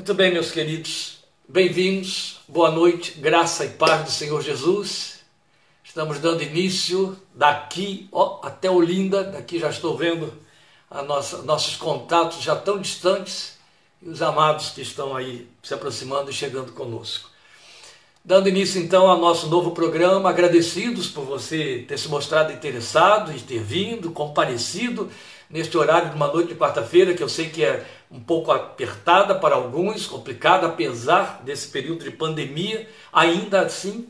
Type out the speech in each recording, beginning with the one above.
Muito bem, meus queridos, bem-vindos, boa noite, graça e paz do Senhor Jesus. Estamos dando início daqui ó, até Olinda, daqui já estou vendo nossa, nossos contatos já tão distantes e os amados que estão aí se aproximando e chegando conosco. Dando início então ao nosso novo programa, agradecidos por você ter se mostrado interessado e ter vindo, comparecido neste horário de uma noite de quarta-feira, que eu sei que é um pouco apertada para alguns, complicada, apesar desse período de pandemia, ainda assim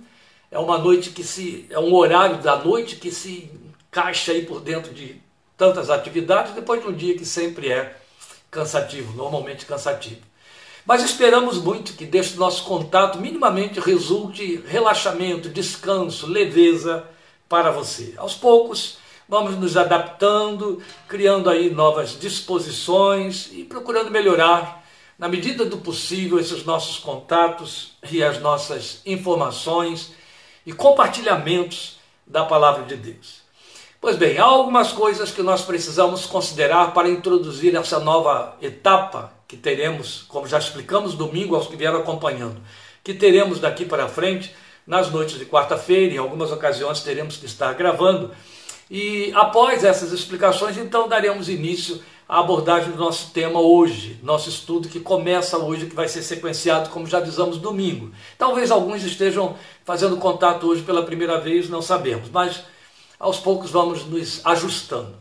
é uma noite que se. é um horário da noite que se encaixa aí por dentro de tantas atividades, depois de um dia que sempre é cansativo, normalmente cansativo. Mas esperamos muito que deste nosso contato minimamente resulte relaxamento, descanso, leveza para você. Aos poucos, vamos nos adaptando, criando aí novas disposições e procurando melhorar, na medida do possível, esses nossos contatos e as nossas informações e compartilhamentos da palavra de Deus. Pois bem, há algumas coisas que nós precisamos considerar para introduzir essa nova etapa que teremos, como já explicamos domingo aos que vieram acompanhando, que teremos daqui para frente nas noites de quarta-feira, em algumas ocasiões teremos que estar gravando e após essas explicações, então daremos início à abordagem do nosso tema hoje, nosso estudo que começa hoje, que vai ser sequenciado, como já avisamos, domingo. Talvez alguns estejam fazendo contato hoje pela primeira vez, não sabemos, mas aos poucos vamos nos ajustando.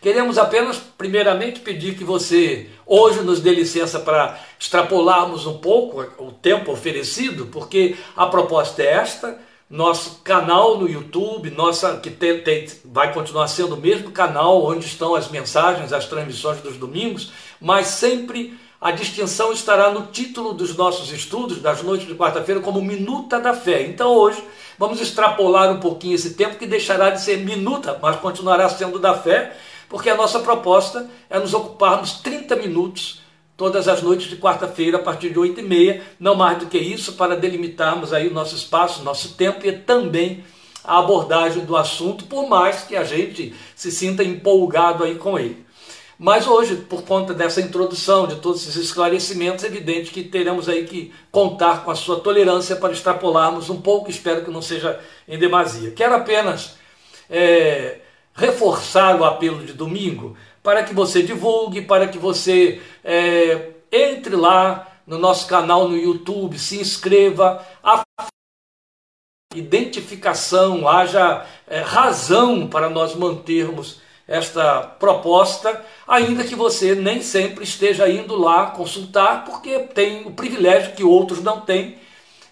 Queremos apenas, primeiramente, pedir que você hoje nos dê licença para extrapolarmos um pouco o tempo oferecido, porque a proposta é esta nosso canal no YouTube, nossa que tem, tem, vai continuar sendo o mesmo canal onde estão as mensagens, as transmissões dos domingos, mas sempre a distinção estará no título dos nossos estudos das noites de quarta-feira como Minuta da Fé. Então hoje vamos extrapolar um pouquinho esse tempo que deixará de ser minuta, mas continuará sendo da fé, porque a nossa proposta é nos ocuparmos 30 minutos todas as noites de quarta-feira, a partir de 8 e meia, não mais do que isso, para delimitarmos aí o nosso espaço, nosso tempo e também a abordagem do assunto, por mais que a gente se sinta empolgado aí com ele. Mas hoje, por conta dessa introdução, de todos esses esclarecimentos, é evidente que teremos aí que contar com a sua tolerância para extrapolarmos um pouco, espero que não seja em demasia. Quero apenas é, reforçar o apelo de domingo, para que você divulgue, para que você é, entre lá no nosso canal no YouTube, se inscreva, a identificação, haja é, razão para nós mantermos esta proposta, ainda que você nem sempre esteja indo lá consultar, porque tem o privilégio que outros não têm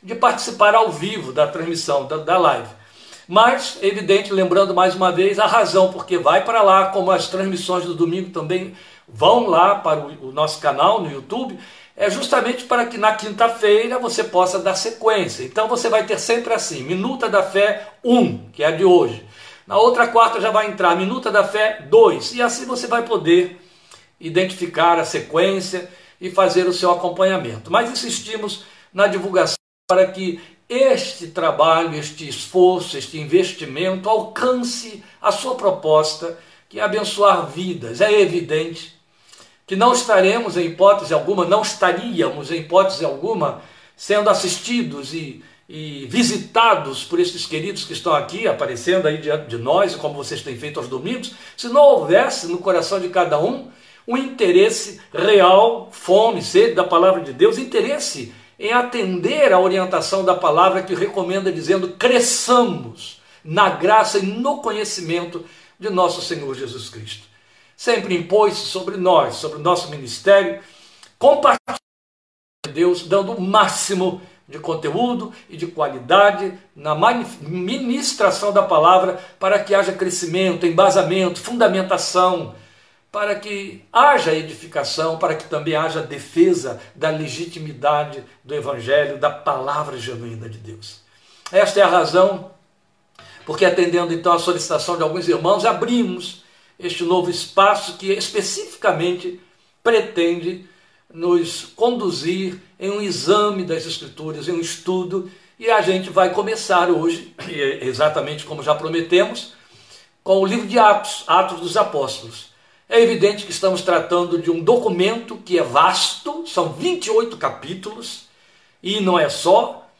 de participar ao vivo da transmissão, da, da live. Mas, evidente, lembrando mais uma vez a razão, porque vai para lá, como as transmissões do domingo também vão lá para o, o nosso canal no YouTube, é justamente para que na quinta-feira você possa dar sequência. Então você vai ter sempre assim: Minuta da Fé 1, que é a de hoje. Na outra quarta já vai entrar Minuta da Fé 2, e assim você vai poder identificar a sequência e fazer o seu acompanhamento. Mas insistimos na divulgação para que este trabalho, este esforço, este investimento alcance a sua proposta, que é abençoar vidas. É evidente que não estaremos, em hipótese alguma, não estaríamos, em hipótese alguma, sendo assistidos e, e visitados por esses queridos que estão aqui, aparecendo aí diante de nós, como vocês têm feito aos domingos, se não houvesse no coração de cada um um interesse real, fome, sede da palavra de Deus, interesse em atender à orientação da palavra que recomenda dizendo cresçamos na graça e no conhecimento de nosso Senhor Jesus Cristo. Sempre impôs sobre nós, sobre o nosso ministério, compartilhar Deus, dando o máximo de conteúdo e de qualidade na ministração da palavra para que haja crescimento, embasamento, fundamentação, para que haja edificação, para que também haja defesa da legitimidade do Evangelho, da palavra genuína de Deus. Esta é a razão porque, atendendo então a solicitação de alguns irmãos, abrimos este novo espaço que especificamente pretende nos conduzir em um exame das Escrituras, em um estudo, e a gente vai começar hoje, exatamente como já prometemos, com o livro de Atos, Atos dos Apóstolos. É evidente que estamos tratando de um documento que é vasto, são 28 capítulos, e não é só,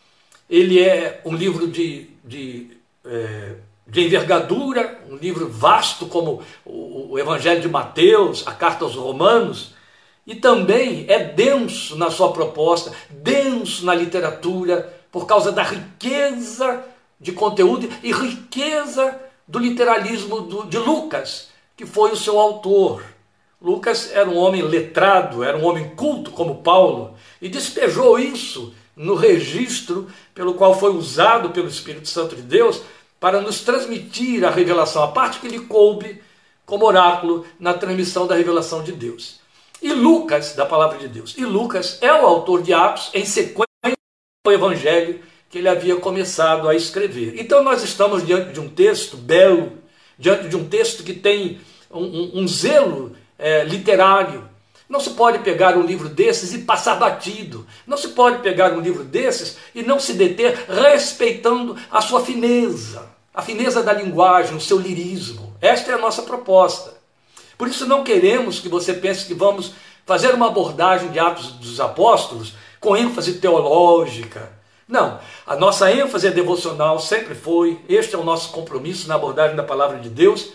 ele é um livro de, de, é, de envergadura, um livro vasto como o, o Evangelho de Mateus, a Carta aos Romanos, e também é denso na sua proposta, denso na literatura, por causa da riqueza de conteúdo e riqueza do literalismo do, de Lucas, que foi o seu autor. Lucas era um homem letrado, era um homem culto como Paulo, e despejou isso no registro pelo qual foi usado pelo Espírito Santo de Deus para nos transmitir a revelação, a parte que lhe coube como oráculo na transmissão da revelação de Deus. E Lucas, da palavra de Deus, e Lucas é o autor de Atos em sequência do evangelho que ele havia começado a escrever. Então nós estamos diante de um texto belo, diante de um texto que tem um, um, um zelo é, literário, não se pode pegar um livro desses e passar batido. Não se pode pegar um livro desses e não se deter respeitando a sua fineza, a fineza da linguagem, o seu lirismo. Esta é a nossa proposta. Por isso não queremos que você pense que vamos fazer uma abordagem de Atos dos Apóstolos com ênfase teológica. Não, a nossa ênfase é devocional, sempre foi. Este é o nosso compromisso na abordagem da palavra de Deus.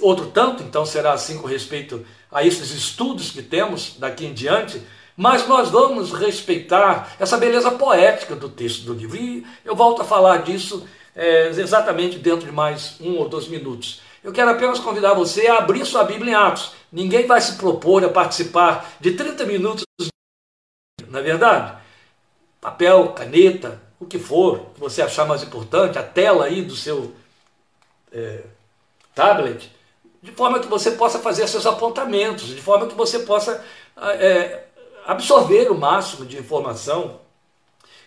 Outro tanto, então, será assim com respeito a esses estudos que temos daqui em diante, mas nós vamos respeitar essa beleza poética do texto do livro. E eu volto a falar disso é, exatamente dentro de mais um ou dois minutos. Eu quero apenas convidar você a abrir sua Bíblia em Atos. Ninguém vai se propor a participar de 30 minutos, na é verdade? Papel, caneta, o que for que você achar mais importante, a tela aí do seu é, tablet de forma que você possa fazer seus apontamentos, de forma que você possa é, absorver o máximo de informação.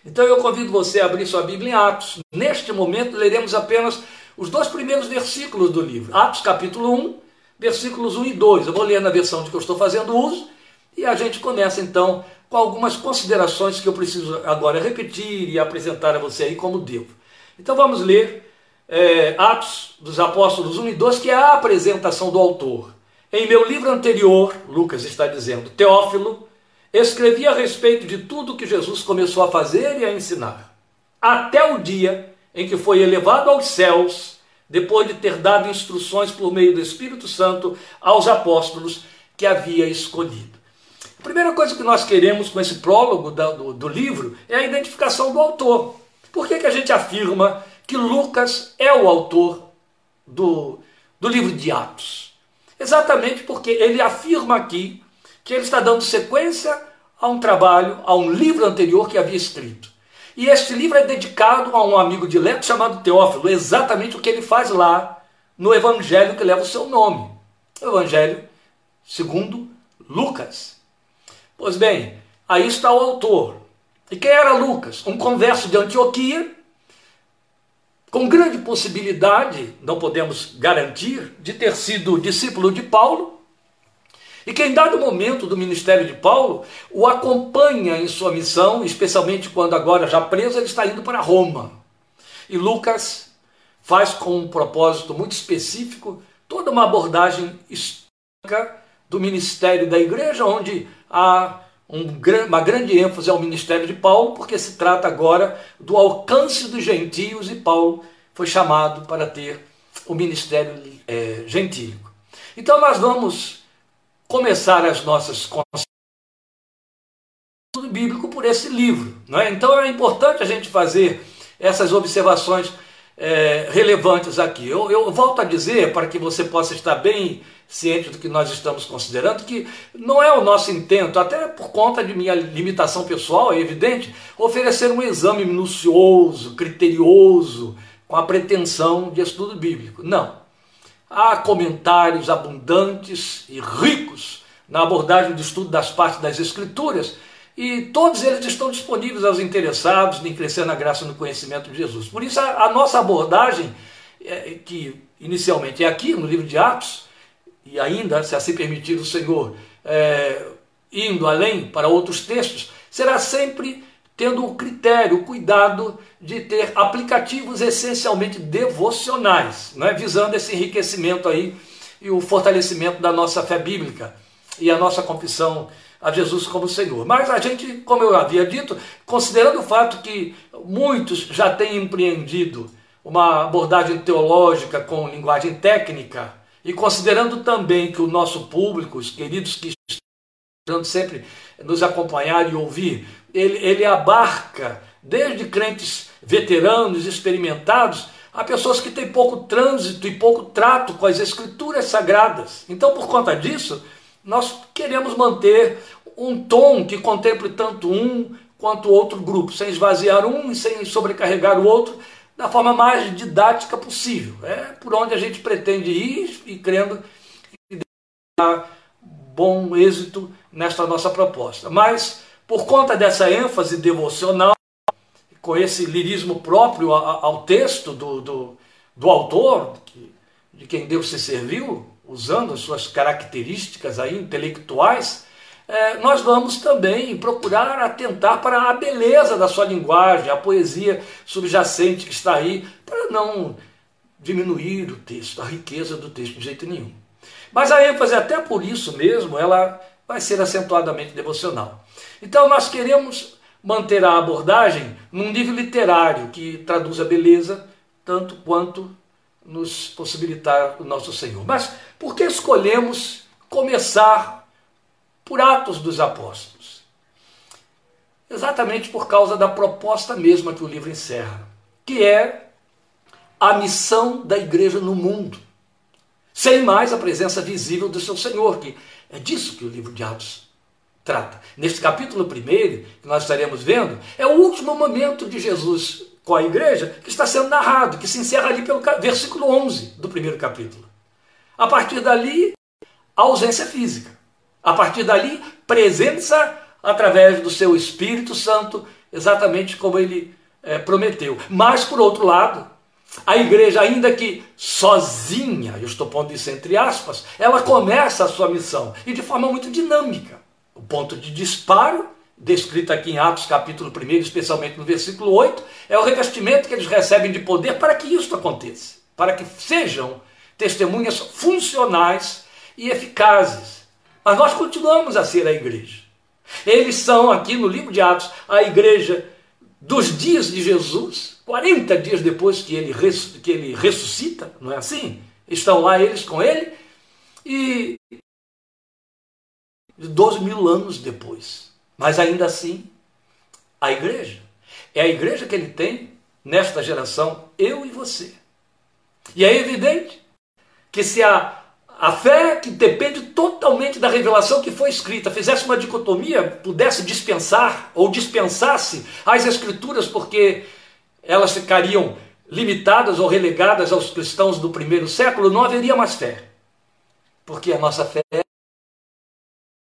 Então eu convido você a abrir sua Bíblia em Atos. Neste momento leremos apenas os dois primeiros versículos do livro. Atos capítulo 1, versículos 1 e 2. Eu vou ler na versão de que eu estou fazendo uso e a gente começa então com algumas considerações que eu preciso agora repetir e apresentar a você aí como devo. Então vamos ler é, Atos dos Apóstolos 1 e 2, que é a apresentação do autor. Em meu livro anterior, Lucas está dizendo, Teófilo, escrevi a respeito de tudo que Jesus começou a fazer e a ensinar, até o dia em que foi elevado aos céus, depois de ter dado instruções por meio do Espírito Santo aos apóstolos que havia escolhido. Primeira coisa que nós queremos com esse prólogo do, do livro é a identificação do autor. Por que, que a gente afirma que Lucas é o autor do, do livro de Atos. Exatamente porque ele afirma aqui que ele está dando sequência a um trabalho, a um livro anterior que havia escrito. E este livro é dedicado a um amigo dileto chamado Teófilo, exatamente o que ele faz lá no evangelho que leva o seu nome. O evangelho segundo Lucas. Pois bem, aí está o autor. E quem era Lucas? Um converso de Antioquia, com grande possibilidade, não podemos garantir, de ter sido discípulo de Paulo, e que em dado momento do ministério de Paulo o acompanha em sua missão, especialmente quando agora já preso ele está indo para Roma. E Lucas faz com um propósito muito específico toda uma abordagem histórica do ministério da igreja, onde há um, uma grande ênfase ao ministério de Paulo, porque se trata agora do alcance dos gentios e Paulo foi chamado para ter o ministério é, gentílico. Então nós vamos começar as nossas do bíblico por esse livro. Não é? Então é importante a gente fazer essas observações é, relevantes aqui. Eu, eu volto a dizer, para que você possa estar bem ciente do que nós estamos considerando, que não é o nosso intento, até por conta de minha limitação pessoal, é evidente, oferecer um exame minucioso, criterioso, com a pretensão de estudo bíblico. Não. Há comentários abundantes e ricos na abordagem do estudo das partes das Escrituras e todos eles estão disponíveis aos interessados em crescer na graça e no conhecimento de Jesus. Por isso, a, a nossa abordagem, é, que inicialmente é aqui no livro de Atos, e ainda, se assim permitir o Senhor, é, indo além para outros textos, será sempre tendo o critério, o cuidado de ter aplicativos essencialmente devocionais, né, visando esse enriquecimento aí e o fortalecimento da nossa fé bíblica e a nossa confissão a Jesus como Senhor. Mas a gente, como eu havia dito, considerando o fato que muitos já têm empreendido uma abordagem teológica com linguagem técnica, e considerando também que o nosso público, os queridos que estão sempre nos acompanhar e ouvir, ele, ele abarca desde crentes veteranos, experimentados, a pessoas que têm pouco trânsito e pouco trato com as escrituras sagradas. Então, por conta disso, nós queremos manter um tom que contemple tanto um quanto outro grupo, sem esvaziar um e sem sobrecarregar o outro, da forma mais didática possível. É por onde a gente pretende ir e crendo que dar bom êxito nesta nossa proposta. Mas, por conta dessa ênfase devocional, com esse lirismo próprio ao texto do, do, do autor, de quem Deus se serviu, usando as suas características aí intelectuais, é, nós vamos também procurar atentar para a beleza da sua linguagem, a poesia subjacente que está aí, para não diminuir o texto, a riqueza do texto de jeito nenhum. Mas a ênfase, até por isso mesmo, ela vai ser acentuadamente devocional. Então nós queremos manter a abordagem num nível literário que traduz a beleza tanto quanto nos possibilitar o nosso Senhor. Mas por que escolhemos começar por Atos dos Apóstolos? Exatamente por causa da proposta mesma que o livro encerra, que é a missão da igreja no mundo, sem mais a presença visível do seu Senhor, que é disso que o livro de Atos trata. Neste capítulo primeiro, que nós estaremos vendo, é o último momento de Jesus com a igreja que está sendo narrado, que se encerra ali pelo versículo 11 do primeiro capítulo. A partir dali, ausência física. A partir dali, presença através do seu Espírito Santo, exatamente como ele é, prometeu. Mas, por outro lado, a igreja, ainda que sozinha, eu estou pondo isso entre aspas, ela começa a sua missão e de forma muito dinâmica. O ponto de disparo descrito aqui em Atos capítulo 1, especialmente no versículo 8, é o revestimento que eles recebem de poder para que isso aconteça, para que sejam testemunhas funcionais e eficazes. Mas nós continuamos a ser a igreja. Eles são aqui no livro de Atos a igreja dos dias de Jesus, 40 dias depois que ele, que ele ressuscita, não é assim? Estão lá eles com ele, e 12 mil anos depois. Mas ainda assim, a igreja é a igreja que ele tem nesta geração, eu e você. E é evidente que se a, a fé que depende totalmente da revelação que foi escrita fizesse uma dicotomia, pudesse dispensar ou dispensasse as escrituras porque elas ficariam limitadas ou relegadas aos cristãos do primeiro século, não haveria mais fé. Porque a nossa fé,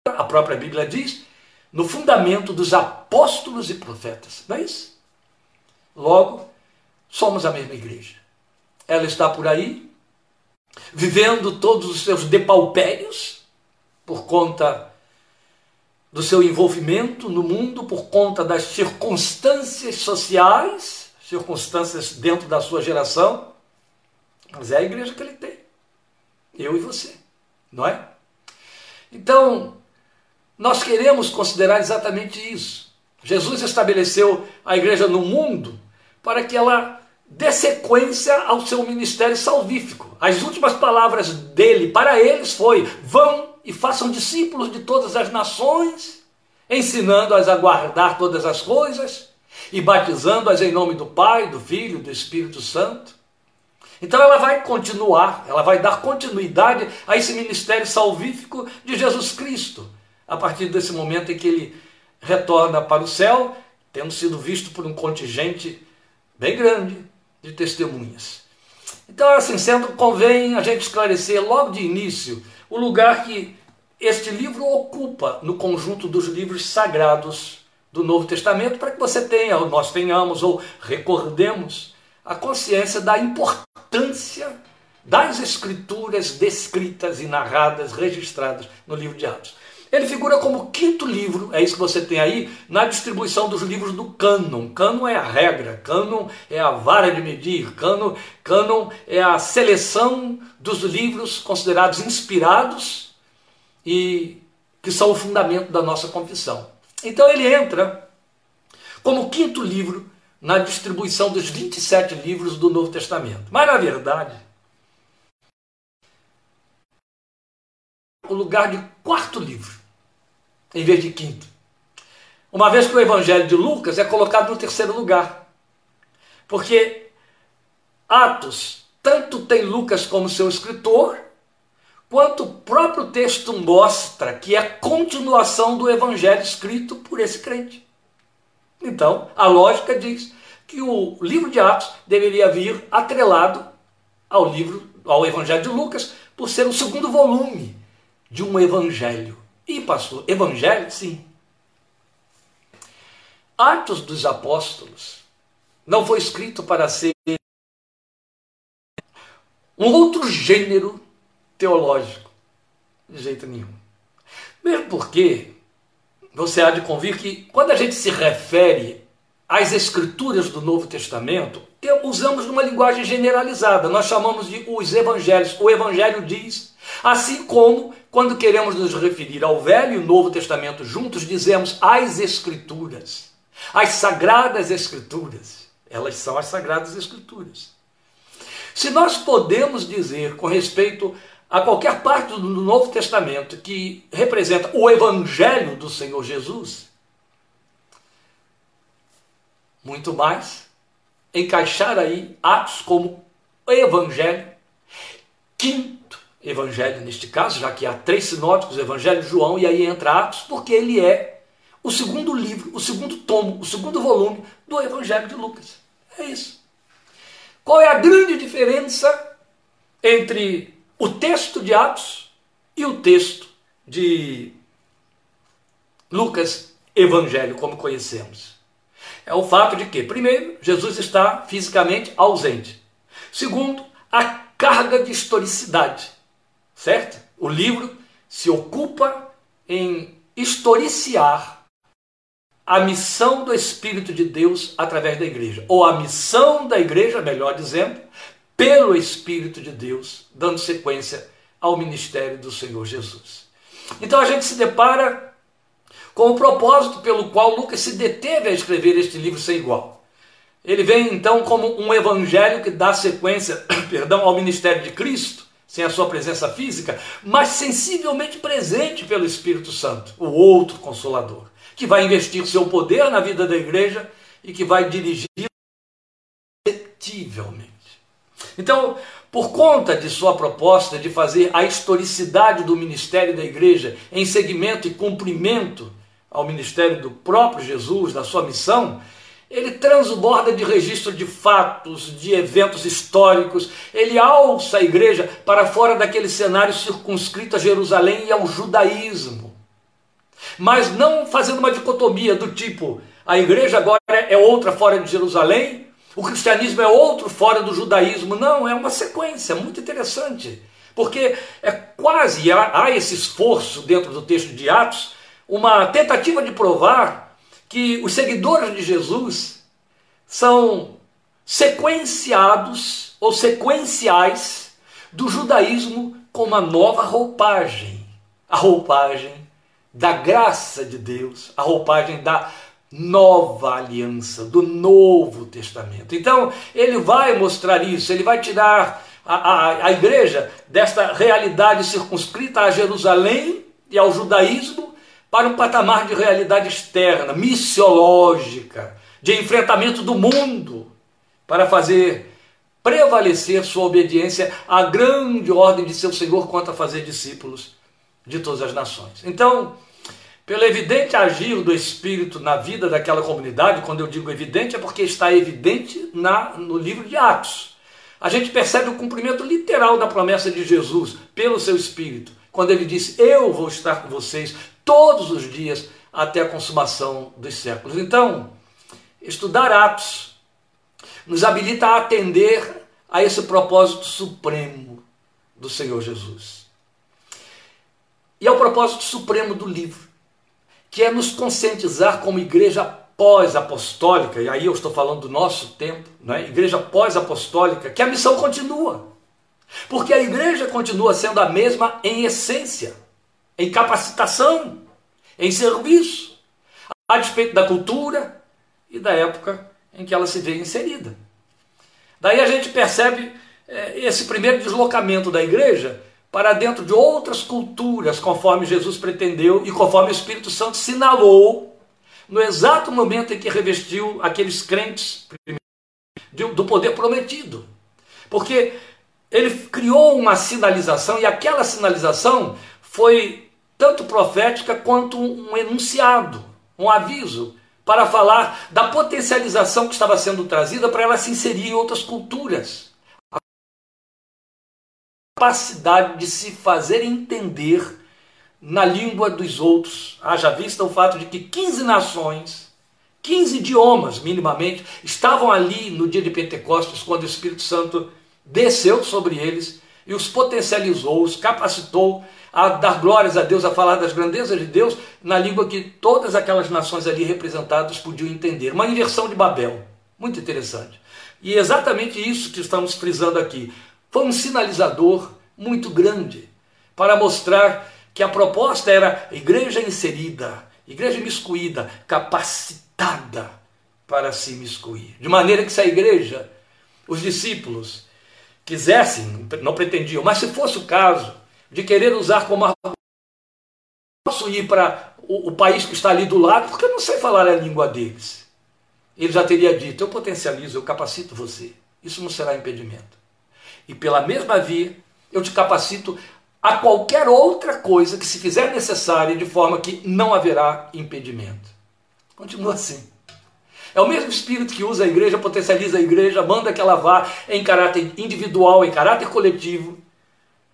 a própria Bíblia diz, no fundamento dos apóstolos e profetas. Não é isso? Logo, somos a mesma igreja. Ela está por aí, vivendo todos os seus depaupérios, por conta do seu envolvimento no mundo, por conta das circunstâncias sociais, circunstâncias dentro da sua geração. Mas é a igreja que ele tem. Eu e você, não é? Então, nós queremos considerar exatamente isso. Jesus estabeleceu a igreja no mundo para que ela dê sequência ao seu ministério salvífico. As últimas palavras dele para eles foi: vão e façam discípulos de todas as nações, ensinando-as a guardar todas as coisas e batizando-as em nome do Pai, do Filho do Espírito Santo. Então ela vai continuar, ela vai dar continuidade a esse ministério salvífico de Jesus Cristo a partir desse momento em que ele retorna para o céu, tendo sido visto por um contingente bem grande de testemunhas. Então, assim sendo, convém a gente esclarecer logo de início o lugar que este livro ocupa no conjunto dos livros sagrados do Novo Testamento, para que você tenha, ou nós tenhamos, ou recordemos a consciência da importância das escrituras descritas e narradas, registradas no livro de Atos. Ele figura como quinto livro, é isso que você tem aí, na distribuição dos livros do cânon. Cânon é a regra, cânon é a vara de medir, cânon, cânon é a seleção dos livros considerados inspirados e que são o fundamento da nossa confissão. Então ele entra como quinto livro na distribuição dos 27 livros do Novo Testamento. Mas na verdade, o lugar de quarto livro, em vez de quinto. Uma vez que o Evangelho de Lucas é colocado no terceiro lugar. Porque Atos tanto tem Lucas como seu escritor, quanto o próprio texto mostra que é continuação do evangelho escrito por esse crente. Então, a lógica diz que o livro de Atos deveria vir atrelado ao livro, ao evangelho de Lucas, por ser o segundo volume de um evangelho. E pastor, evangelho? Sim. Atos dos Apóstolos não foi escrito para ser um outro gênero teológico. De jeito nenhum. Mesmo porque você há de convir que quando a gente se refere às escrituras do Novo Testamento, usamos uma linguagem generalizada. Nós chamamos de os evangelhos. O evangelho diz, assim como quando queremos nos referir ao Velho e Novo Testamento juntos, dizemos as escrituras. As sagradas escrituras. Elas são as sagradas escrituras. Se nós podemos dizer com respeito a qualquer parte do Novo Testamento que representa o Evangelho do Senhor Jesus, muito mais, encaixar aí Atos como Evangelho, quinto Evangelho neste caso, já que há três sinóticos, Evangelho de João, e aí entra Atos, porque ele é o segundo livro, o segundo tomo, o segundo volume do Evangelho de Lucas. É isso. Qual é a grande diferença entre o texto de Atos e o texto de Lucas Evangelho, como conhecemos? É o fato de que, primeiro, Jesus está fisicamente ausente. Segundo, a carga de historicidade, certo? O livro se ocupa em historiciar a missão do Espírito de Deus através da igreja, ou a missão da igreja, melhor dizendo, pelo Espírito de Deus, dando sequência ao ministério do Senhor Jesus. Então a gente se depara com o propósito pelo qual Lucas se deteve a escrever este livro sem igual. Ele vem então como um evangelho que dá sequência, perdão, ao ministério de Cristo, sem a sua presença física, mas sensivelmente presente pelo Espírito Santo, o outro consolador que vai investir seu poder na vida da igreja e que vai dirigir efetivamente. Então, por conta de sua proposta de fazer a historicidade do ministério da igreja em seguimento e cumprimento ao ministério do próprio Jesus, da sua missão, ele transborda de registro de fatos, de eventos históricos, ele alça a igreja para fora daquele cenário circunscrito a Jerusalém e ao judaísmo. Mas não fazendo uma dicotomia do tipo a igreja agora é outra fora de Jerusalém, o cristianismo é outro fora do judaísmo. Não, é uma sequência muito interessante, porque é quase, há esse esforço dentro do texto de Atos, uma tentativa de provar que os seguidores de Jesus são sequenciados ou sequenciais do judaísmo com uma nova roupagem. A roupagem da graça de Deus, a roupagem da nova aliança, do Novo Testamento. Então, ele vai mostrar isso, ele vai tirar a, a, a igreja desta realidade circunscrita a Jerusalém e ao judaísmo para um patamar de realidade externa, missiológica, de enfrentamento do mundo, para fazer prevalecer sua obediência à grande ordem de seu Senhor quanto a fazer discípulos de todas as nações. Então, pelo evidente agir do Espírito na vida daquela comunidade, quando eu digo evidente, é porque está evidente na, no livro de Atos. A gente percebe o cumprimento literal da promessa de Jesus pelo seu Espírito, quando ele disse: Eu vou estar com vocês todos os dias até a consumação dos séculos. Então, estudar Atos nos habilita a atender a esse propósito supremo do Senhor Jesus. e é o propósito supremo do livro, que é nos conscientizar como igreja pós-apostólica, e aí eu estou falando do nosso tempo, né? igreja pós-apostólica, que a missão continua. Porque a igreja continua sendo a mesma em essência, em capacitação, em serviço, a despeito da cultura e da época em que ela se vê inserida. Daí a gente percebe é, esse primeiro deslocamento da igreja para dentro de outras culturas, conforme Jesus pretendeu e conforme o Espírito Santo sinalou no exato momento em que revestiu aqueles crentes do poder prometido. Porque ele criou uma sinalização e aquela sinalização foi tanto profética quanto um enunciado, um aviso para falar da potencialização que estava sendo trazida para ela se inserir em outras culturas. A capacidade de se fazer entender na língua dos outros. Haja vista o fato de que 15 nações, 15 idiomas minimamente, estavam ali no dia de Pentecostes, quando o Espírito Santo desceu sobre eles e os potencializou, os capacitou a dar glórias a Deus, a falar das grandezas de Deus na língua que todas aquelas nações ali representadas podiam entender. Uma inversão de Babel. Muito interessante. E é exatamente isso que estamos frisando aqui. Foi um sinalizador muito grande para mostrar que a proposta era igreja inserida, igreja miscuída, capacitada para se miscuir. De maneira que se a igreja, os discípulos, quisessem, não pretendiam, mas se fosse o caso de querer usar como argumento, posso ir para o, o, país que está ali do lado, porque eu não sei falar a língua deles. Ele já teria dito: eu potencializo, eu capacito você. Isso não será impedimento. E pela mesma via, eu te capacito a qualquer outra coisa que se fizer necessária, de forma que não haverá impedimento. Continua assim. É o mesmo espírito que usa a igreja, potencializa a igreja, manda que ela vá em caráter individual, em caráter coletivo,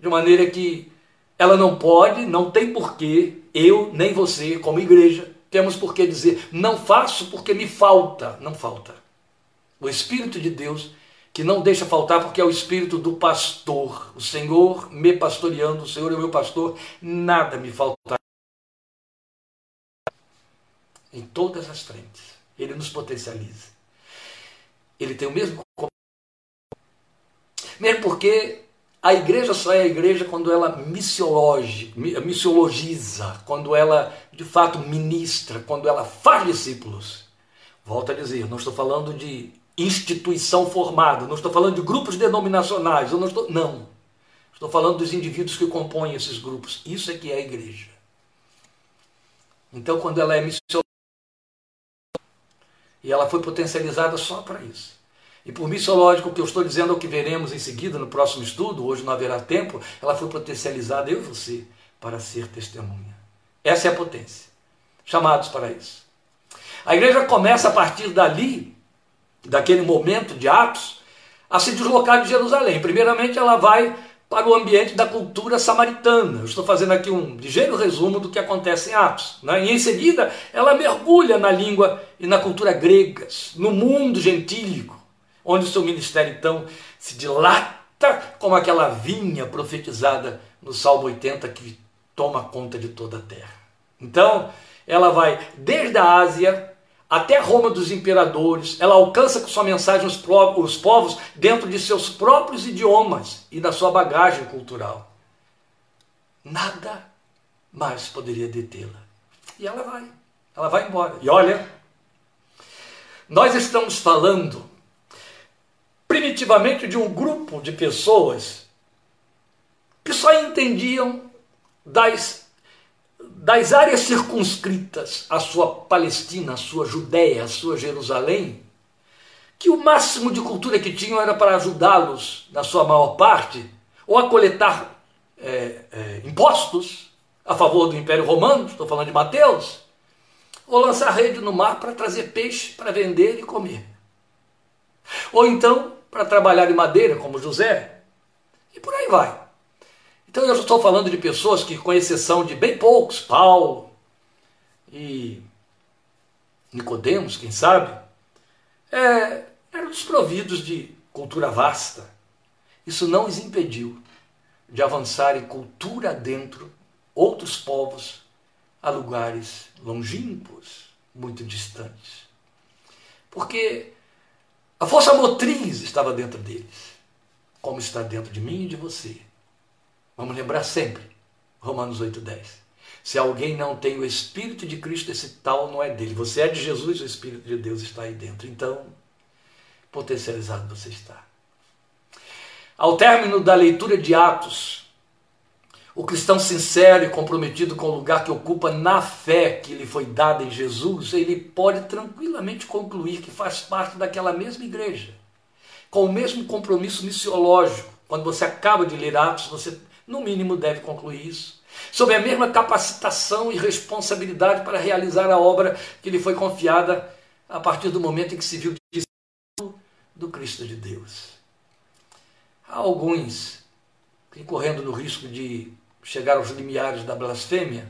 de maneira que ela não pode, não tem porquê, eu nem você, como igreja, temos por que dizer, não faço porque me falta. Não falta. O Espírito de Deus, que não deixa faltar, porque é o Espírito do pastor. O Senhor me pastoreando, o Senhor é o meu pastor, nada me faltará. Em todas as frentes. Ele nos potencializa. Ele tem o mesmo. Mesmo porque a igreja só é a igreja quando ela missiologiza, quando ela de fato ministra, quando ela faz discípulos. Volto a dizer, não estou falando de instituição formada, não estou falando de grupos denominacionais, eu não estou. Não. Estou falando dos indivíduos que compõem esses grupos. Isso é que é a igreja. Então, quando ela é missionária, e ela foi potencializada só para isso. E por missiológico, o que eu estou dizendo é o que veremos em seguida no próximo estudo, hoje não haverá tempo, ela foi potencializada, eu e você, para ser testemunha. Essa é a potência. Chamados para isso. A igreja começa a partir dali, daquele momento de Atos, a se deslocar de Jerusalém. Primeiramente, ela vai para o ambiente da cultura samaritana. Eu estou fazendo aqui um ligeiro resumo do que acontece em Atos. Né? E em seguida, ela mergulha na língua e na cultura gregas, no mundo gentílico, onde o seu ministério então se dilata como aquela vinha profetizada no Salmo 80 que toma conta de toda a terra. Então, ela vai desde a Ásia até Roma dos imperadores, ela alcança com sua mensagem os, os povos dentro de seus próprios idiomas e da sua bagagem cultural. Nada mais poderia detê-la. E ela vai, ela vai embora. E olha, nós estamos falando primitivamente de um grupo de pessoas que só entendiam das das áreas circunscritas à sua Palestina, à sua Judéia, à sua Jerusalém, que o máximo de cultura que tinham era para ajudá-los, na sua maior parte, ou a coletar é, é, impostos a favor do Império Romano, estou falando de Mateus, ou lançar rede no mar para trazer peixe para vender e comer. Ou então para trabalhar em madeira, como José, e por aí vai. Então eu estou falando de pessoas que, com exceção de bem poucos, Paulo e Nicodemos, quem sabe, é, eram desprovidos de cultura vasta. Isso não os impediu de avançar em cultura dentro outros povos a lugares longínquos, muito distantes. Porque a força motriz estava dentro deles, como está dentro de mim e de você. Vamos lembrar sempre, Romanos 8,10. Se alguém não tem o Espírito de Cristo, esse tal não é dele. Você é de Jesus, o Espírito de Deus está aí dentro. Então, potencializado você está. Ao término da leitura de Atos, o cristão sincero e comprometido com o lugar que ocupa na fé que lhe foi dada em Jesus, ele pode tranquilamente concluir que faz parte daquela mesma igreja, com o mesmo compromisso missiológico. Quando você acaba de ler Atos, você no mínimo deve concluir isso sob a mesma capacitação e responsabilidade para realizar a obra que lhe foi confiada a partir do momento em que se viu discípulo do Cristo de Deus. Há alguns que, correndo no risco de chegar aos limiares da blasfêmia,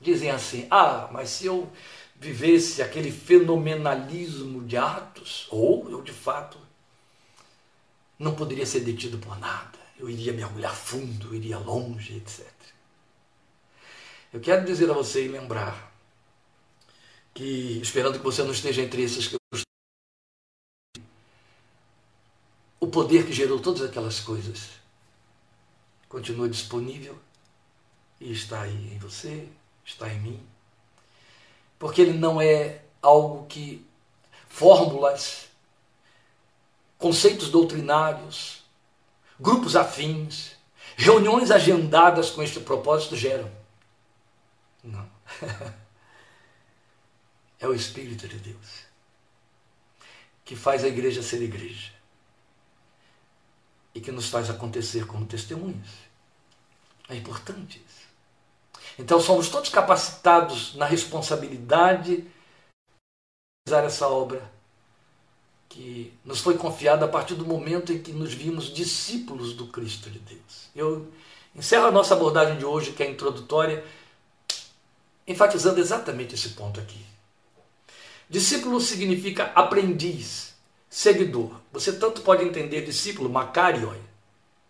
dizem assim: Ah, mas se eu vivesse aquele fenomenalismo de atos, ou eu de fato não poderia ser detido por nada, eu iria mergulhar fundo, eu iria longe, etc. Eu quero dizer a você e lembrar que, esperando que você não esteja entre esses que eu o poder que gerou todas aquelas coisas continua disponível e está aí em você, está em mim. Porque ele não é algo que fórmulas, conceitos doutrinários, grupos afins, reuniões agendadas com este propósito geram. Não. é o Espírito de Deus que faz a igreja ser igreja e que nos faz acontecer como testemunhas. É importante isso. Então somos todos capacitados na responsabilidade de realizar essa obra que nos foi confiada a partir do momento em que nos vimos discípulos do Cristo de Deus. Eu encerro a nossa abordagem de hoje, que é introdutória, enfatizando exatamente esse ponto aqui. Discípulo significa aprendiz, seguidor. Você tanto pode entender discípulo, makarioi,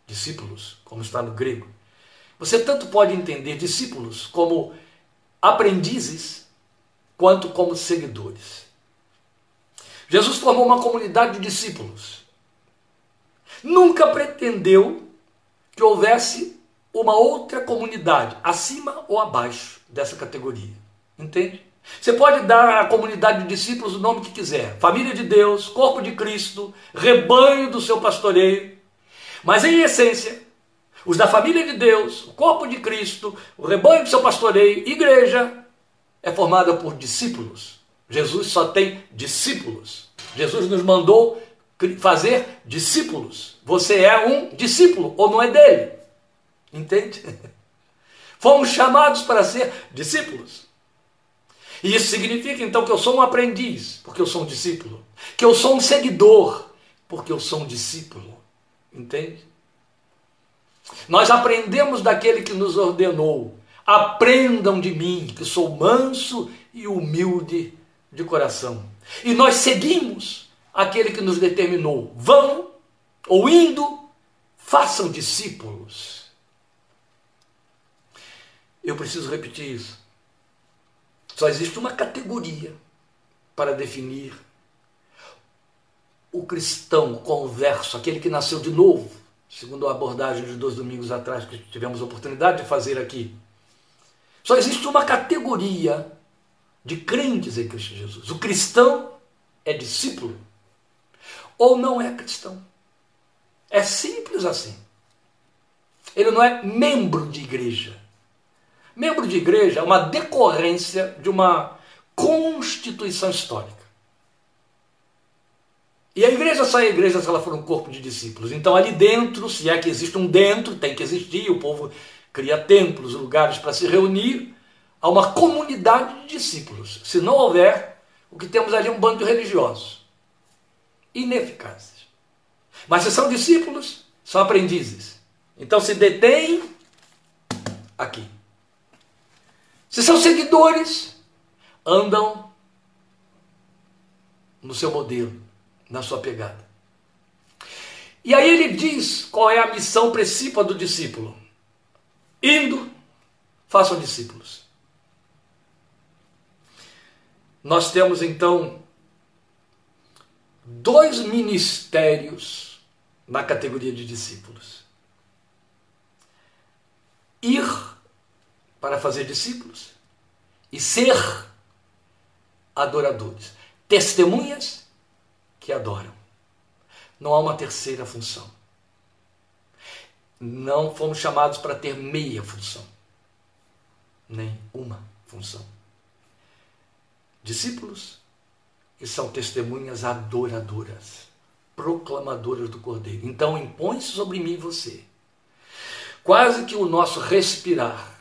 discípulos, como está no grego. Você tanto pode entender discípulos como aprendizes, quanto como seguidores. Jesus formou uma comunidade de discípulos. Nunca pretendeu que houvesse uma outra comunidade, acima ou abaixo dessa categoria. Entende? Você pode dar à comunidade de discípulos o nome que quiser: família de Deus, corpo de Cristo, rebanho do seu pastoreio. Mas em essência, os da família de Deus, o corpo de Cristo, o rebanho do seu pastoreio, igreja, é formada por discípulos. Jesus só tem discípulos. Jesus nos mandou fazer discípulos. Você é um discípulo ou não é dele? Entende? Fomos chamados para ser discípulos. E isso significa então que eu sou um aprendiz, porque eu sou um discípulo. Que eu sou um seguidor, porque eu sou um discípulo. Entende? Nós aprendemos daquele que nos ordenou. Aprendam de mim, que sou manso e humilde de coração. E nós seguimos aquele que nos determinou. Vão ou indo, façam discípulos. Eu preciso repetir isso. Só existe uma categoria para definir o cristão converso, aquele que nasceu de novo, segundo a abordagem de dois domingos atrás que tivemos a oportunidade de fazer aqui. Só existe uma categoria de crentes em Cristo Jesus. O cristão é discípulo ou não é cristão. É simples assim. Ele não é membro de igreja. Membro de igreja é uma decorrência de uma constituição histórica. E a igreja só é igreja se ela for um corpo de discípulos. Então, ali dentro, se é que existe um dentro, tem que existir, o povo cria templos, lugares para se reunir, há uma comunidade de discípulos. Se não houver, o que temos ali é um bando de religiosos ineficazes. Mas se são discípulos, são aprendizes. Então se detém aqui. Se são seguidores, andam no seu modelo, na sua pegada. E aí ele diz qual é a missão principal do discípulo: indo, façam discípulos. Nós temos então dois ministérios na categoria de discípulos: ir para fazer discípulos e ser adoradores, testemunhas que adoram. Não há uma terceira função. Não fomos chamados para ter meia função, nem uma função. Discípulos que são testemunhas adoradoras, proclamadoras do Cordeiro. Então impõe-se sobre mim você, quase que o nosso respirar,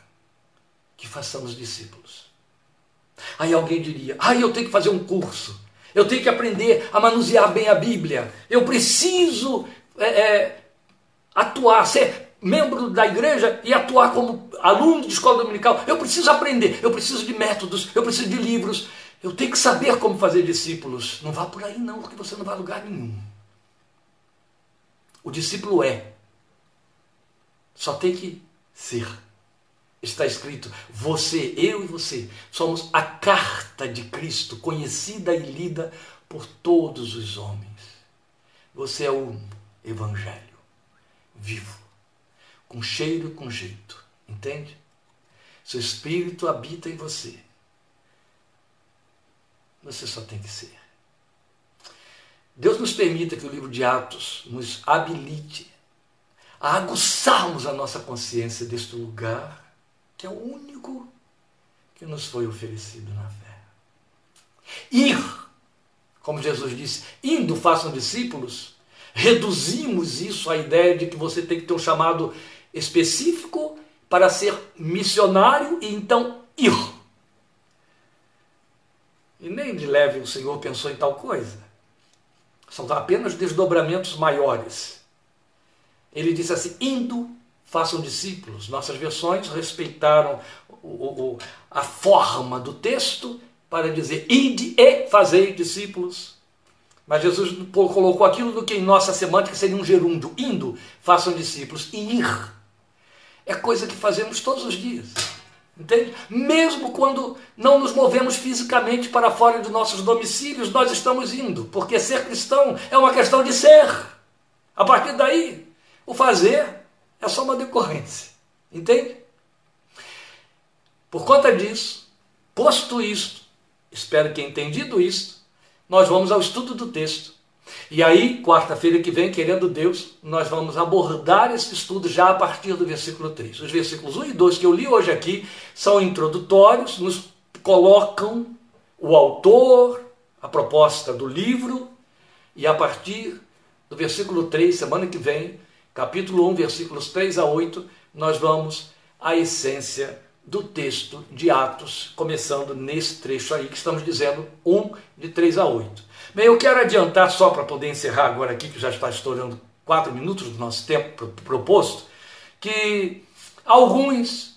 que façamos discípulos. Aí alguém diria: ah, eu tenho que fazer um curso, eu tenho que aprender a manusear bem a Bíblia, eu preciso é, é, atuar, ser membro da igreja e atuar como aluno de escola dominical. Eu preciso aprender, eu preciso de métodos, eu preciso de livros, eu tenho que saber como fazer discípulos. Não vá por aí não, porque você não vai a lugar nenhum. O discípulo é. Só tem que ser. Está escrito: você, eu e você, somos a carta de Cristo, conhecida e lida por todos os homens. Você é o Evangelho vivo, com cheiro e com jeito. Entende? Seu espírito habita em você. Você só tem que ser. Deus nos permita que o livro de Atos nos habilite a aguçarmos a nossa consciência deste lugar que é o único que nos foi oferecido na fé. Ir, como Jesus disse, indo façam discípulos, reduzimos isso à ideia de que você tem que ter um chamado específico para ser missionário e então ir. E nem de leve o Senhor pensou em tal coisa. São apenas desdobramentos maiores. Ele disse assim: indo, façam discípulos. Nossas versões respeitaram o, o, a forma do texto para dizer: ide e fazei discípulos. Mas Jesus colocou aquilo do que em nossa semântica seria um gerúndio: indo, façam discípulos. E ir é coisa que fazemos todos os dias. Entende? Mesmo quando não nos movemos fisicamente para fora de nossos domicílios, nós estamos indo, porque ser cristão é uma questão de ser. A partir daí, o fazer é só uma decorrência. Entende? Por conta disso, posto isto, espero que entendido isto, nós vamos ao estudo do texto. E aí, quarta-feira que vem, querendo Deus, nós vamos abordar esse estudo já a partir do versículo 3. Os versículos 1 e 2 que eu li hoje aqui são introdutórios, nos colocam o autor, a proposta do livro, e a partir do versículo 3, semana que vem, capítulo 1, versículos 3 a 8, nós vamos à essência do texto de Atos, começando nesse trecho aí que estamos dizendo 1 de 3 a 8. Bem, eu quero adiantar só para poder encerrar agora aqui, que já está estourando quatro minutos do nosso tempo proposto, que alguns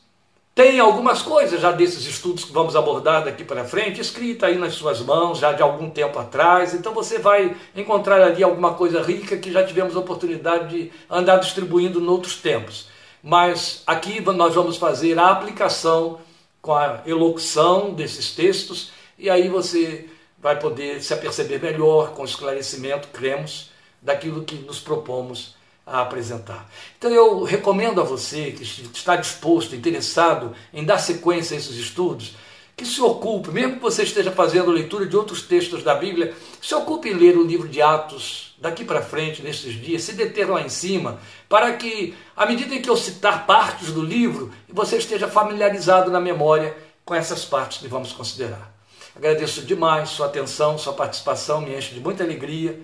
têm algumas coisas já desses estudos que vamos abordar daqui para frente, escrita aí nas suas mãos já de algum tempo atrás, então você vai encontrar ali alguma coisa rica que já tivemos oportunidade de andar distribuindo em outros tempos. Mas aqui nós vamos fazer a aplicação com a elocução desses textos e aí você vai poder se aperceber melhor com esclarecimento, cremos, daquilo que nos propomos a apresentar. Então eu recomendo a você que está disposto, interessado em dar sequência a esses estudos, que se ocupe, mesmo que você esteja fazendo leitura de outros textos da Bíblia, se ocupe em ler o livro de Atos daqui para frente, nesses dias, se deter lá em cima, para que, à medida em que eu citar partes do livro, você esteja familiarizado na memória com essas partes que vamos considerar. Agradeço demais sua atenção, sua participação, me enche de muita alegria.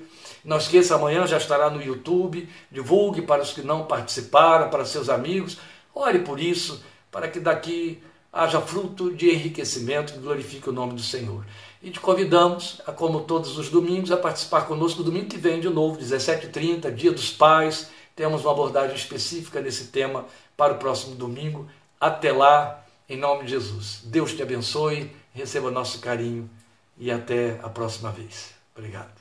Não esqueça, amanhã já estará no YouTube. Divulgue para os que não participaram, para seus amigos. Ore por isso, para que daqui haja fruto de enriquecimento que glorifique o nome do Senhor. E te convidamos, como todos os domingos, a participar conosco no domingo que vem de novo, 17h30, Dia dos Pais. Temos uma abordagem específica nesse tema para o próximo domingo. Até lá, em nome de Jesus. Deus te abençoe receba nosso carinho e até a próxima vez. Obrigado.